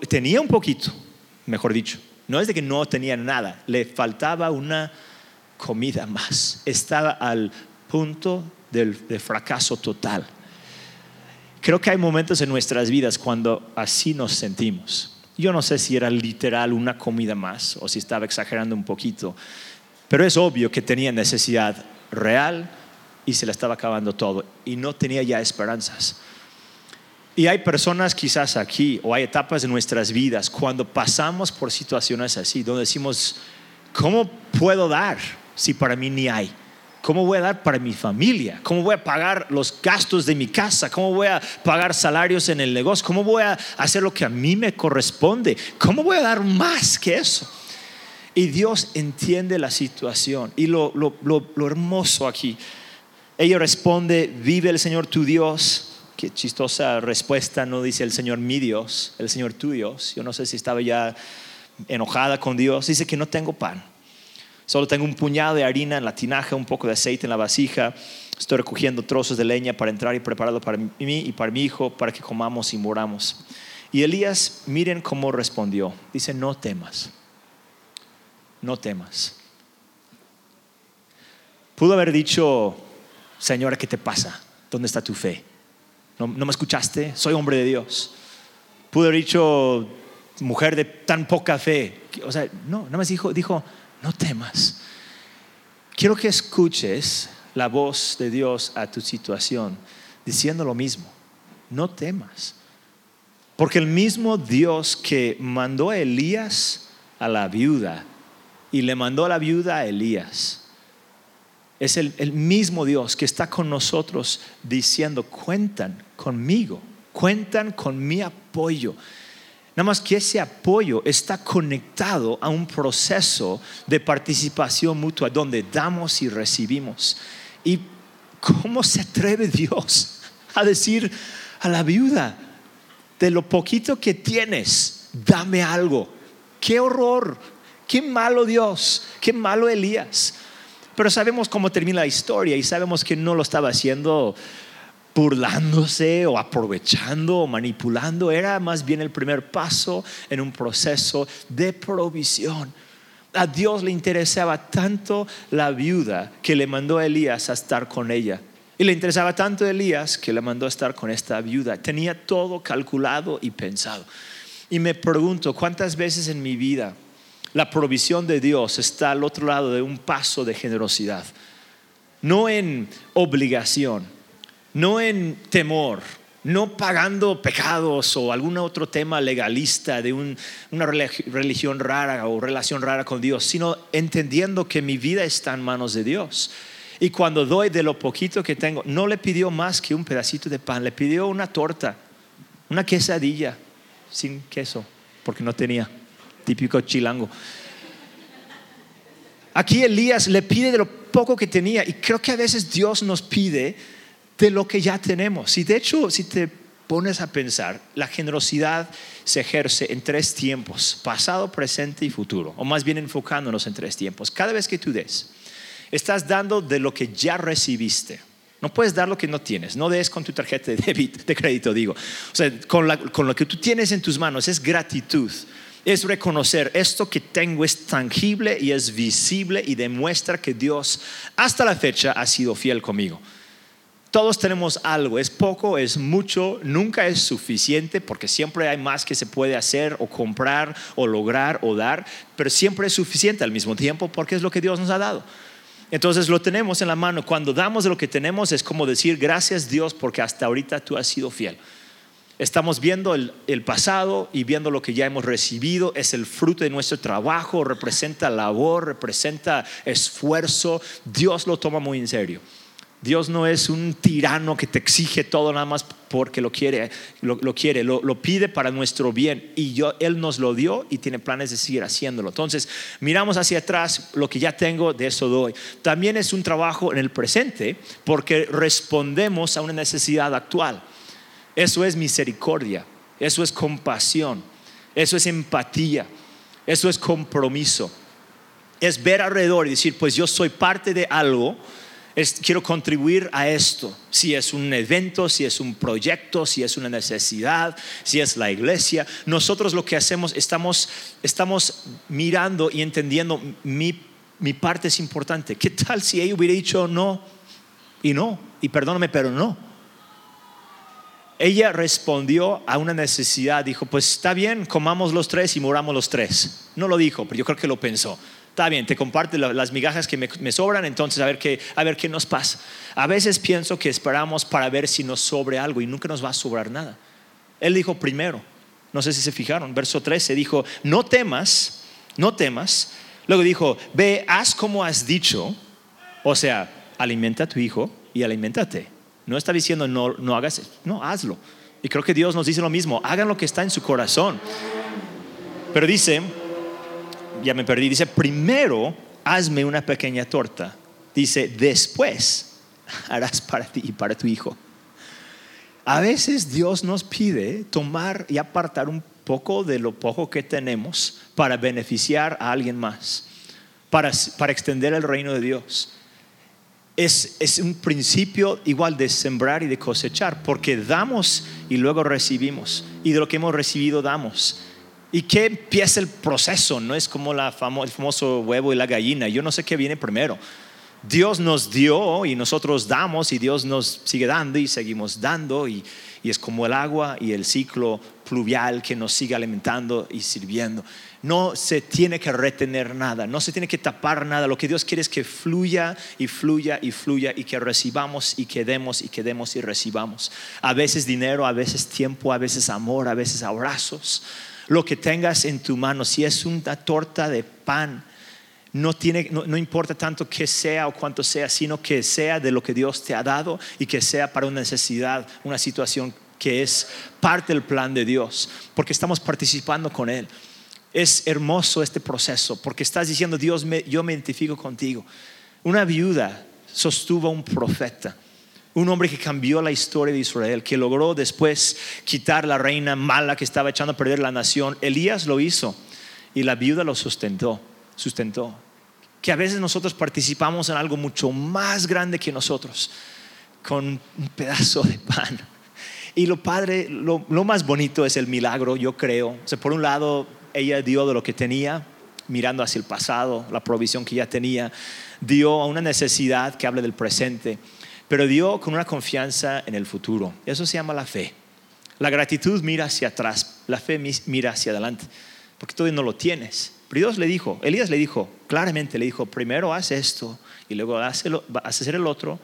tenía un poquito, mejor dicho, no es de que no tenía nada, le faltaba una comida más, estaba al punto del, del fracaso total. Creo que hay momentos en nuestras vidas cuando así nos sentimos. Yo no sé si era literal una comida más o si estaba exagerando un poquito, pero es obvio que tenía necesidad real y se le estaba acabando todo y no tenía ya esperanzas. Y hay personas quizás aquí o hay etapas de nuestras vidas cuando pasamos por situaciones así, donde decimos, ¿cómo puedo dar si para mí ni hay? ¿Cómo voy a dar para mi familia? ¿Cómo voy a pagar los gastos de mi casa? ¿Cómo voy a pagar salarios en el negocio? ¿Cómo voy a hacer lo que a mí me corresponde? ¿Cómo voy a dar más que eso? Y Dios entiende la situación. Y lo, hermoso aquí, ella responde, vive el Señor tu Dios. Qué chistosa respuesta, no dice el Señor mi Dios, el Señor tu Dios. Yo no sé si estaba ya enojada con Dios. Dice que no tengo pan Solo tengo un puñado de harina en la tinaja, un poco de aceite en la vasija. Estoy recogiendo trozos de leña para entrar y prepararlo para mí y para mi hijo, para que comamos y moramos. Y Elías, miren cómo respondió. Dice, no temas, no temas. Pudo haber dicho, Señora, ¿qué te pasa? ¿Dónde está tu fe? ¿No, no me escuchaste? Soy hombre de Dios. Pudo haber dicho, mujer de tan poca fe. O sea, no, nada más dijo, dijo, no temas. Quiero que escuches la voz de Dios a tu situación diciendo lo mismo. No temas. Porque el mismo Dios que mandó a Elías a la viuda y le mandó a la viuda a Elías, es el, mismo Dios que está con nosotros diciendo, cuentan conmigo, cuentan con mi apoyo. Nada más que ese apoyo está conectado a un proceso de participación mutua donde damos y recibimos. Y ¿cómo se atreve Dios a decir a la viuda, de lo poquito que tienes, dame algo? ¡Qué horror! ¡Qué malo Dios! ¡Qué malo Elías! Pero sabemos cómo termina la historia y sabemos que no lo estaba haciendo burlándose o aprovechando o manipulando, era más bien el primer paso en un proceso de provisión. A Dios le interesaba tanto la viuda que le mandó a Elías a estar con ella. Y le interesaba tanto a Elías que le mandó a estar con esta viuda. Tenía todo calculado y pensado. Y me pregunto, ¿cuántas veces en mi vida la provisión de Dios está al otro lado de un paso de generosidad? No en obligación, no en temor, no pagando pecados o algún otro tema legalista de una religión rara o relación rara con Dios, sino entendiendo que mi vida está en manos de Dios. Y cuando doy de lo poquito que tengo, no le pidió más que un pedacito de pan, le pidió una torta, una quesadilla sin queso, porque no tenía, típico chilango. Aquí Elías le pide de lo poco que tenía y creo que a veces Dios nos pide de lo que ya tenemos. Y de hecho, si te pones a pensar, la generosidad se ejerce en tres tiempos, pasado, presente y futuro, o más bien enfocándonos en tres tiempos. Cada vez que tú des, estás dando de lo que ya recibiste. No puedes dar lo que no tienes. No des con tu tarjeta de débito, de crédito, digo. O sea, con, con lo que tú tienes en tus manos es gratitud. Es reconocer esto que tengo es tangible y es visible y demuestra que Dios hasta la fecha ha sido fiel conmigo. Todos tenemos algo, es poco, es mucho, nunca es suficiente porque siempre hay más que se puede hacer o comprar o lograr o dar, pero siempre es suficiente al mismo tiempo porque es lo que Dios nos ha dado. Entonces lo tenemos en la mano. Cuando damos de lo que tenemos es como decir gracias Dios porque hasta ahorita tú has sido fiel. Estamos viendo el, el, pasado y viendo lo que ya hemos recibido. Es el fruto de nuestro trabajo, representa labor, representa esfuerzo. Dios lo toma muy en serio. Dios no es un tirano que te exige todo nada más porque lo quiere, lo, quiere, lo, pide para nuestro bien y yo, Él nos lo dio y tiene planes de seguir haciéndolo. Entonces, miramos hacia atrás, lo que ya tengo, de eso doy. También es un trabajo en el presente porque respondemos a una necesidad actual. Eso es misericordia, eso es compasión, eso es empatía, eso es compromiso. Es ver alrededor y decir, pues yo soy parte de algo quiero contribuir a esto. Si es un evento, si es un proyecto, si es una necesidad, si es la iglesia. Nosotros lo que hacemos, estamos, estamos mirando y entendiendo mi, mi parte es importante. ¿Qué tal si ella hubiera dicho no y no? Y perdóname, pero no. Ella respondió a una necesidad, dijo, pues está bien, comamos los tres y moramos los tres. No lo dijo, pero yo creo que lo pensó está bien, te comparte las migajas que me, sobran, entonces a ver, qué, a ver qué nos pasa. A veces pienso que esperamos para ver si nos sobre algo y nunca nos va a sobrar nada. Él dijo primero, no sé si se fijaron, verso 13 dijo, no temas, no temas. Luego dijo, ve, haz como has dicho, o sea, alimenta a tu hijo y alimentate. No está diciendo no, no hagas, no, hazlo. Y creo que Dios nos dice lo mismo, hagan lo que está en su corazón. Pero dice, ya me perdí, dice, primero hazme una pequeña torta. Dice, después harás para ti y para tu hijo. A veces Dios nos pide tomar y apartar un poco de lo poco que tenemos para beneficiar a alguien más, para, para extender el reino de Dios. Es, es, un principio igual de sembrar y de cosechar, porque damos y luego recibimos, y de lo que hemos recibido damos. ¿Y qué empieza el proceso? No es como la el famoso huevo y la gallina. Yo no sé qué viene primero. Dios nos dio y nosotros damos y Dios nos sigue dando y seguimos dando y, y, es como el agua y el ciclo pluvial que nos sigue alimentando y sirviendo. No se tiene que retener nada, no se tiene que tapar nada. Lo que Dios quiere es que fluya y fluya y fluya y que recibamos y que demos y que demos y recibamos. A veces dinero, a veces tiempo, a veces amor, a veces abrazos lo que tengas en tu mano, si es una torta de pan, no, tiene, no, importa tanto que sea o cuánto sea, sino que sea de lo que Dios te ha dado y que sea para una necesidad, una situación que es parte del plan de Dios, porque estamos participando con Él. Es hermoso este proceso, porque estás diciendo, Dios, yo me identifico contigo. Una viuda sostuvo a un profeta un hombre que cambió la historia de Israel, que logró después quitar la reina mala que estaba echando a perder la nación. Elías lo hizo y la viuda lo sustentó, sustentó. Que a veces nosotros participamos en algo mucho más grande que nosotros, con un pedazo de pan. Y lo padre, lo, más bonito es el milagro, yo creo. O sea, por un lado, ella dio de lo que tenía, mirando hacia el pasado, la provisión que ya tenía, dio a una necesidad que habla del presente pero dio con una confianza en el futuro. Eso se llama la fe. La gratitud mira hacia atrás, la fe mira hacia adelante, porque todavía no lo tienes. Pero Dios le dijo, Elías le dijo, claramente le dijo, primero haz esto y luego haz, hacer el otro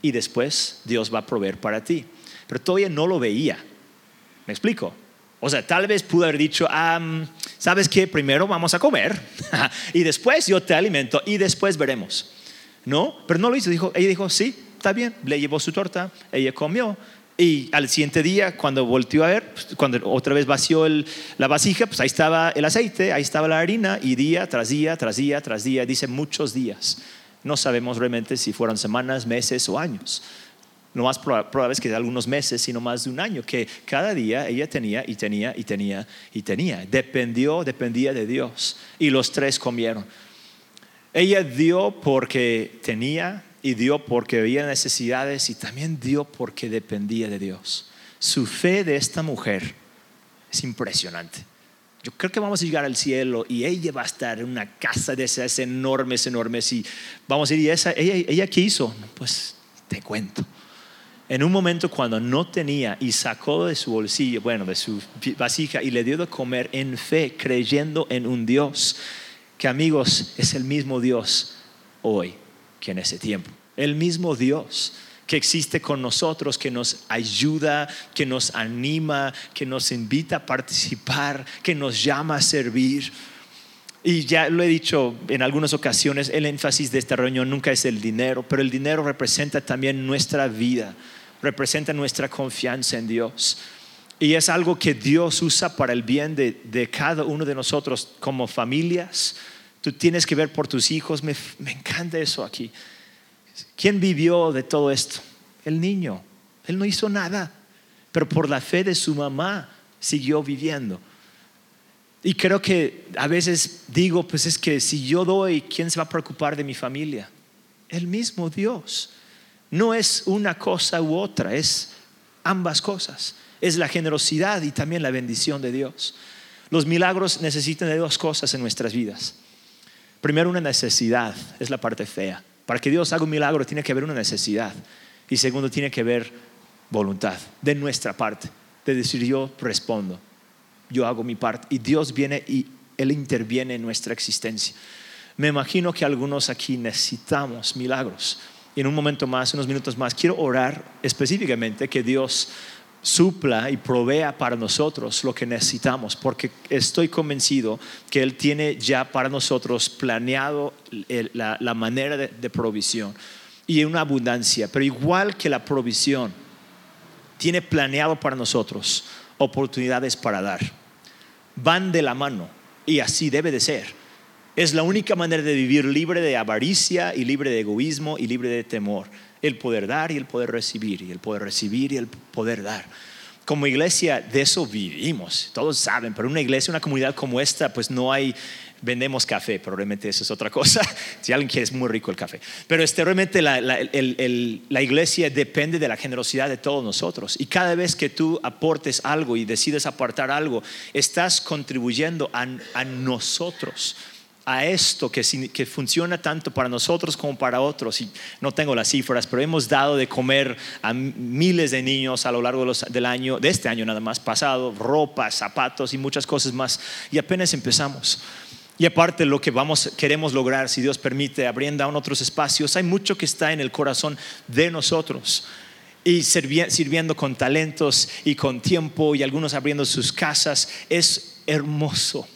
y después Dios va a proveer para ti. Pero todavía no lo veía. ¿Me explico? O sea, tal vez pudo haber dicho, ¿sabes qué? Primero vamos a comer (laughs) y después yo te alimento y después veremos. ¿No? Pero no lo hizo. Dijo, ella dijo, sí, está bien, le llevó su torta, ella comió. Y al siguiente día, cuando volvió a ver, pues, cuando otra vez vació la vasija, pues ahí estaba el aceite, ahí estaba la harina, y día tras día, tras día, tras día, dice muchos días. No sabemos realmente si fueron semanas, meses o años. Lo más probable es que de algunos meses, sino más de un año, que cada día ella tenía y tenía y tenía y tenía. Dependió, dependía de Dios. Y los tres comieron. Ella dio porque tenía y dio porque había necesidades y también dio porque dependía de Dios. Su fe de esta mujer es impresionante. Yo creo que vamos a llegar al cielo y ella va a estar en una casa de esas enormes, enormes y vamos a ir, ¿y esa, ella, ella qué hizo? Pues te cuento. En un momento cuando no tenía y sacó de su bolsillo, bueno, de su vasija y le dio de comer en fe, creyendo en un Dios que amigos es el mismo Dios hoy que en ese tiempo. El mismo Dios que existe con nosotros, que nos ayuda, que nos anima, que nos invita a participar, que nos llama a servir. Y ya lo he dicho en algunas ocasiones, el énfasis de esta reunión nunca es el dinero, pero el dinero representa también nuestra vida, representa nuestra confianza en Dios. Y es algo que Dios usa para el bien de, de cada uno de nosotros como familias, Tú tienes que ver por tus hijos. Me, encanta eso aquí. ¿Quién vivió de todo esto? El niño. Él no hizo nada, pero por la fe de su mamá siguió viviendo. Y creo que a veces digo, pues es que si yo doy, ¿quién se va a preocupar de mi familia? El mismo Dios. No es una cosa u otra, es ambas cosas. Es la generosidad y también la bendición de Dios. Los milagros necesitan de dos cosas en nuestras vidas. Primero, una necesidad, es la parte fea. Para que Dios haga un milagro tiene que haber una necesidad. Y segundo, tiene que haber voluntad de nuestra parte, de decir yo respondo, yo hago mi parte. Y Dios viene y Él interviene en nuestra existencia. Me imagino que algunos aquí necesitamos milagros. Y en un momento más, unos minutos más, quiero orar específicamente que Dios supla y provea para nosotros lo que necesitamos, porque estoy convencido que Él tiene ya para nosotros planeado la, manera de, provisión y una abundancia, pero igual que la provisión, tiene planeado para nosotros oportunidades para dar. Van de la mano y así debe de ser. Es la única manera de vivir libre de avaricia y libre de egoísmo y libre de temor el poder dar y el poder recibir, y el poder recibir y el poder dar. Como iglesia de eso vivimos, todos saben, pero una iglesia, una comunidad como esta, pues no hay, vendemos café, probablemente eso es otra cosa, (laughs) si alguien quiere es muy rico el café, pero este, realmente la, la, iglesia depende de la generosidad de todos nosotros, y cada vez que tú aportes algo y decides apartar algo, estás contribuyendo a, a nosotros a esto que, funciona tanto para nosotros como para otros. Y no tengo las cifras, pero hemos dado de comer a miles de niños a lo largo del año, de este año nada más pasado, ropa, zapatos y muchas cosas más. Y apenas empezamos. Y aparte lo que vamos, queremos lograr, si Dios permite, abriendo aún otros espacios, hay mucho que está en el corazón de nosotros y sirviendo con talentos y con tiempo y algunos abriendo sus casas. Es hermoso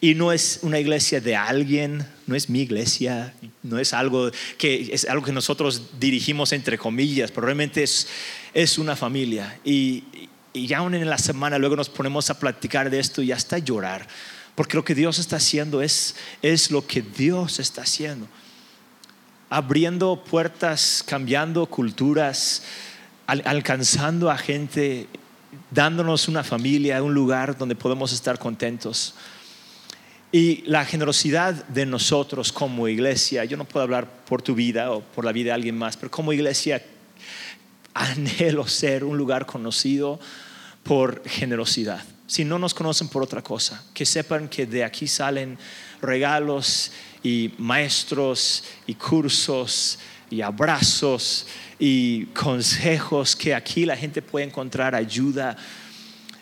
y no es una iglesia de alguien, no es mi iglesia, no es algo que, es algo que nosotros dirigimos entre comillas, pero realmente es, es una familia. Y, ya aún en la semana luego nos ponemos a platicar de esto y hasta llorar, porque lo que Dios está haciendo es, es lo que Dios está haciendo. Abriendo puertas, cambiando culturas, alcanzando a gente, dándonos una familia, un lugar donde podemos estar contentos. Y la generosidad de nosotros como iglesia, yo no puedo hablar por tu vida o por la vida de alguien más, pero como iglesia anhelo ser un lugar conocido por generosidad. Si no nos conocen por otra cosa, que sepan que de aquí salen regalos y maestros y cursos y abrazos y consejos, que aquí la gente puede encontrar ayuda,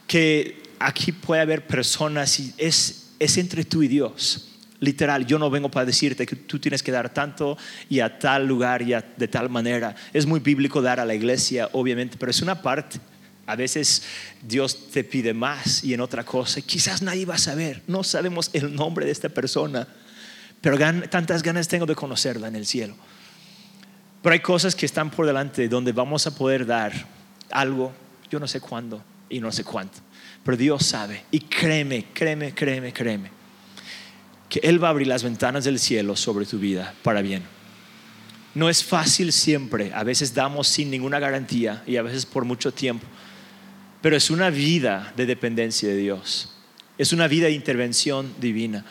que aquí puede haber personas y es es entre tú y Dios. Literal, yo no vengo para decirte que tú tienes que dar tanto y a tal lugar y de tal manera. Es muy bíblico dar a la iglesia, obviamente, pero es una parte. A veces Dios te pide más y en otra cosa. Quizás nadie va a saber. No sabemos el nombre de esta persona, pero tantas ganas tengo de conocerla en el cielo. Pero hay cosas que están por delante donde vamos a poder dar algo, yo no sé cuándo y no sé cuánto pero Dios sabe. Y créeme, créeme, créeme, créeme, que Él va a abrir las ventanas del cielo sobre tu vida para bien. No es fácil siempre, a veces damos sin ninguna garantía y a veces por mucho tiempo, pero es una vida de dependencia de Dios, es una vida de intervención divina.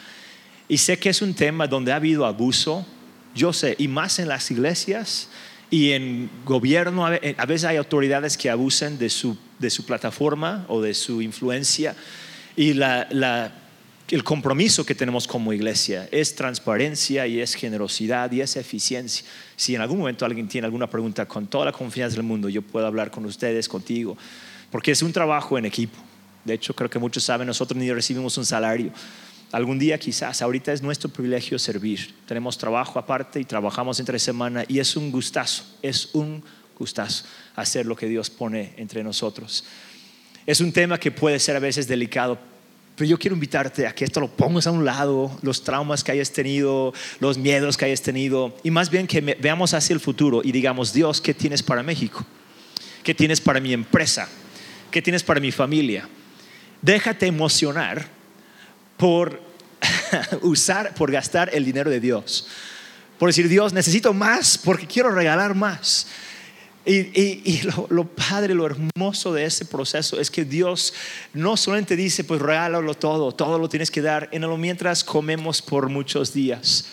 Y sé que es un tema donde ha habido abuso, yo sé, y más en las iglesias y en gobierno, a veces hay autoridades que abusan de su de su plataforma o de su influencia y el compromiso que tenemos como iglesia es transparencia y es generosidad y es eficiencia. Si en algún momento alguien tiene alguna pregunta, con toda la confianza del mundo, yo puedo hablar con ustedes, contigo, porque es un trabajo en equipo. De hecho, creo que muchos saben, nosotros ni recibimos un salario. Algún día quizás, ahorita es nuestro privilegio servir. Tenemos trabajo aparte y trabajamos entre semana y es un gustazo, es un gustazo hacer lo que Dios pone entre nosotros. Es un tema que puede ser a veces delicado, pero yo quiero invitarte a que esto lo pongas a un lado, los traumas que hayas tenido, los miedos que hayas tenido, y más bien que veamos hacia el futuro y digamos, Dios, ¿qué tienes para México? ¿Qué tienes para mi empresa? ¿Qué tienes para mi familia? Déjate emocionar por (laughs) usar, por gastar el dinero de Dios. Por decir, Dios, necesito más porque quiero regalar más. Y, lo, padre, lo hermoso de ese proceso es que Dios no solamente dice, pues regálalo todo, todo lo tienes que dar, en lo mientras comemos por muchos días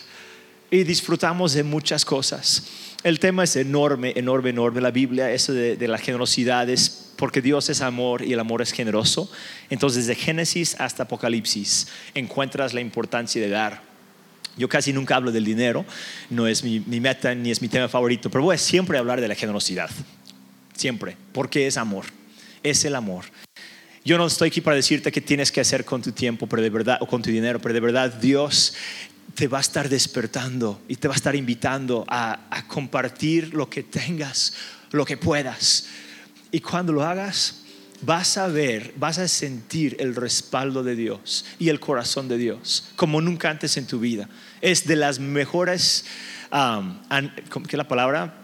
y disfrutamos de muchas cosas. El tema es enorme, enorme, enorme. La Biblia, eso de, de la generosidad es porque Dios es amor y el amor es generoso. Entonces, desde Génesis hasta Apocalipsis encuentras la importancia de dar. Yo casi nunca hablo del dinero, no es mi, meta ni es mi tema favorito, pero voy a siempre hablar de la generosidad, siempre, porque es amor, es el amor. Yo no estoy aquí para decirte qué tienes que hacer con tu tiempo, pero de verdad, o con tu dinero, pero de verdad Dios te va a estar despertando y te va a estar invitando a compartir lo que tengas, lo que puedas. Y cuando lo hagas, vas a ver, vas a sentir el respaldo de Dios y el corazón de Dios como nunca antes en tu vida. Es de las mejores, ¿qué es la palabra?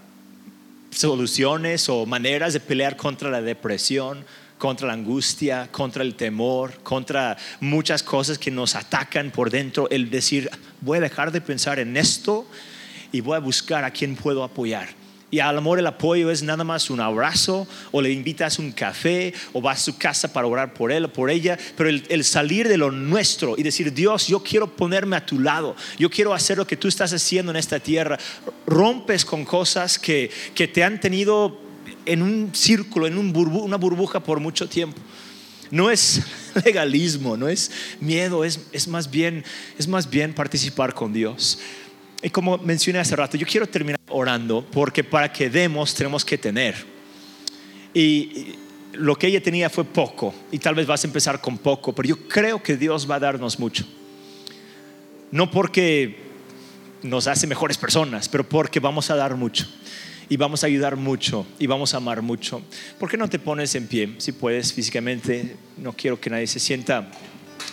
Soluciones o maneras de pelear contra la depresión, contra la angustia, contra el temor, contra muchas cosas que nos atacan por dentro. El decir, voy a dejar de pensar en esto y voy a buscar a quien puedo apoyar y al amor el apoyo es nada más un abrazo o le invitas un café o vas a su casa para orar por él o por ella. Pero el, salir de lo nuestro y decir, Dios, yo quiero ponerme a tu lado. Yo quiero hacer lo que tú estás haciendo en esta tierra. Rompes con cosas que, que te han tenido en un círculo, en un una burbuja por mucho tiempo. No es (laughs) legalismo, no es miedo, es, es, más bien, es más bien participar con Dios. Y como mencioné hace rato, yo quiero terminar orando porque para que demos tenemos que tener. Y lo que ella tenía fue poco y tal vez vas a empezar con poco, pero yo creo que Dios va a darnos mucho. No porque nos hace mejores personas, pero porque vamos a dar mucho y vamos a ayudar mucho y vamos a amar mucho. ¿Por qué no te pones en pie si puedes físicamente? No quiero que nadie se sienta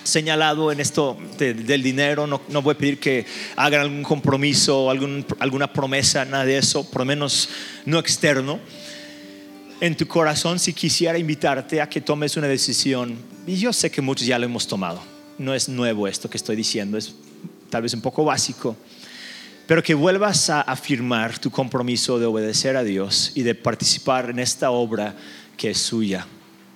señalado en esto del dinero, no, no, voy a pedir que hagan algún compromiso, algún, alguna promesa, nada de eso, por lo menos no externo. En tu corazón, si quisiera invitarte a que tomes una decisión, y yo sé que muchos ya lo hemos tomado, no es nuevo esto que estoy diciendo, es tal vez un poco básico, pero que vuelvas a afirmar tu compromiso de obedecer a Dios y de participar en esta obra que es suya,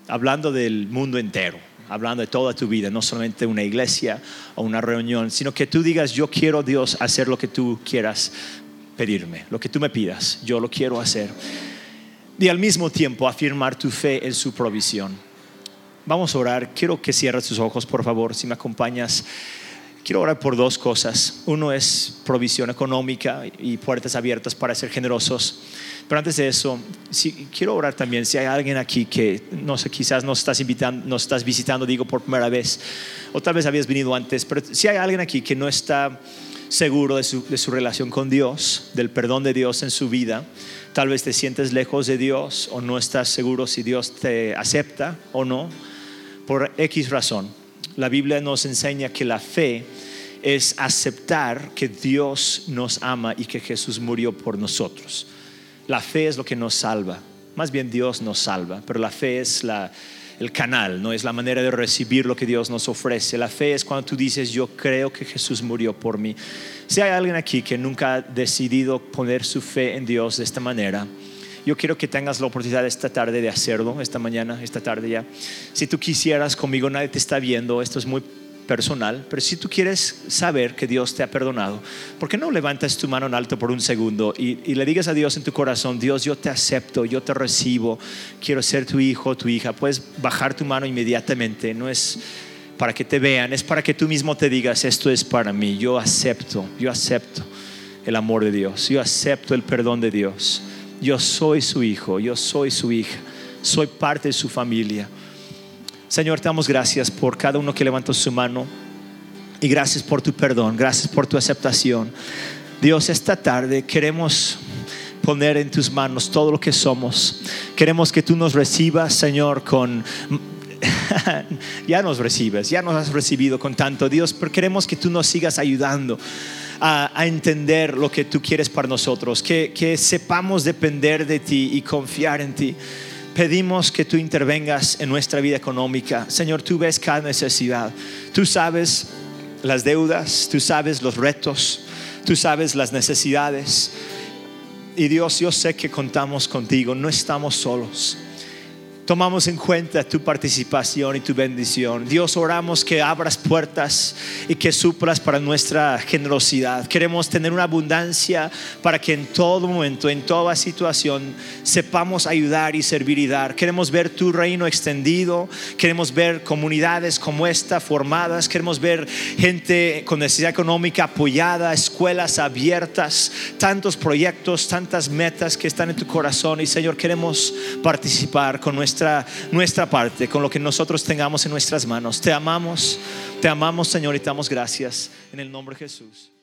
hablando del mundo entero hablando de toda tu vida, no solamente una iglesia o una reunión, sino que tú digas, yo quiero Dios hacer lo que tú quieras pedirme, lo que tú me pidas, yo lo quiero hacer. Y al mismo tiempo afirmar tu fe en su provisión. Vamos a orar, quiero que cierres tus ojos, por favor, si me acompañas. Quiero orar por dos cosas. Uno es provisión económica y puertas abiertas para ser generosos. Pero antes de eso, quiero orar también si hay alguien aquí que, no sé, quizás nos estás, invitando, nos estás visitando, digo, por primera vez, o tal vez habías venido antes, pero si hay alguien aquí que no está seguro de su, de su relación con Dios, del perdón de Dios en su vida, tal vez te sientes lejos de Dios o no estás seguro si Dios te acepta o no, por X razón. La Biblia nos enseña que la fe es aceptar que Dios nos ama y que Jesús murió por nosotros. La fe es lo que nos salva. Más bien Dios nos salva, pero la fe es el canal, no es la manera de recibir lo que Dios nos ofrece. La fe es cuando tú dices, yo creo que Jesús murió por mí. Si hay alguien aquí que nunca ha decidido poner su fe en Dios de esta manera, yo quiero que tengas la oportunidad esta tarde de hacerlo, esta mañana, esta tarde ya. Si tú quisieras conmigo, nadie te está viendo, esto es muy personal, pero si tú quieres saber que Dios te ha perdonado, ¿por qué no levantas tu mano en alto por un segundo y, le digas a Dios en tu corazón, Dios, yo te acepto, yo te recibo, quiero ser tu hijo, tu hija? Puedes bajar tu mano inmediatamente, no es para que te vean, es para que tú mismo te digas, esto es para mí, yo acepto, yo acepto el amor de Dios, yo acepto el perdón de Dios, yo soy su hijo, yo soy su hija, soy parte de su familia. Señor, te damos gracias por cada uno que levantó su mano y gracias por tu perdón, gracias por tu aceptación. Dios, esta tarde queremos poner en tus manos todo lo que somos. Queremos que tú nos recibas, Señor, con... (laughs) ya nos recibes, ya nos has recibido con tanto, Dios, pero queremos que tú nos sigas ayudando. A, entender lo que tú quieres para nosotros, que, que sepamos depender de ti y confiar en ti pedimos que tú intervengas en nuestra vida económica. Señor, tú ves cada necesidad. Tú sabes las deudas, tú sabes los retos, tú sabes las necesidades. Y Dios, yo sé que contamos contigo, no estamos solos tomamos en cuenta tu participación y tu bendición. Dios, oramos que abras puertas y que suplas para nuestra generosidad. Queremos tener una abundancia para que en todo momento, en toda situación, sepamos ayudar y servir y dar. Queremos ver tu reino extendido, queremos ver comunidades como esta formadas, queremos ver gente con necesidad económica apoyada, escuelas abiertas, tantos proyectos, tantas metas que están en tu corazón y Señor, queremos participar con nuestra parte, con lo que nosotros tengamos en nuestras manos. Te amamos, te amamos Señor y te damos gracias en el nombre de Jesús.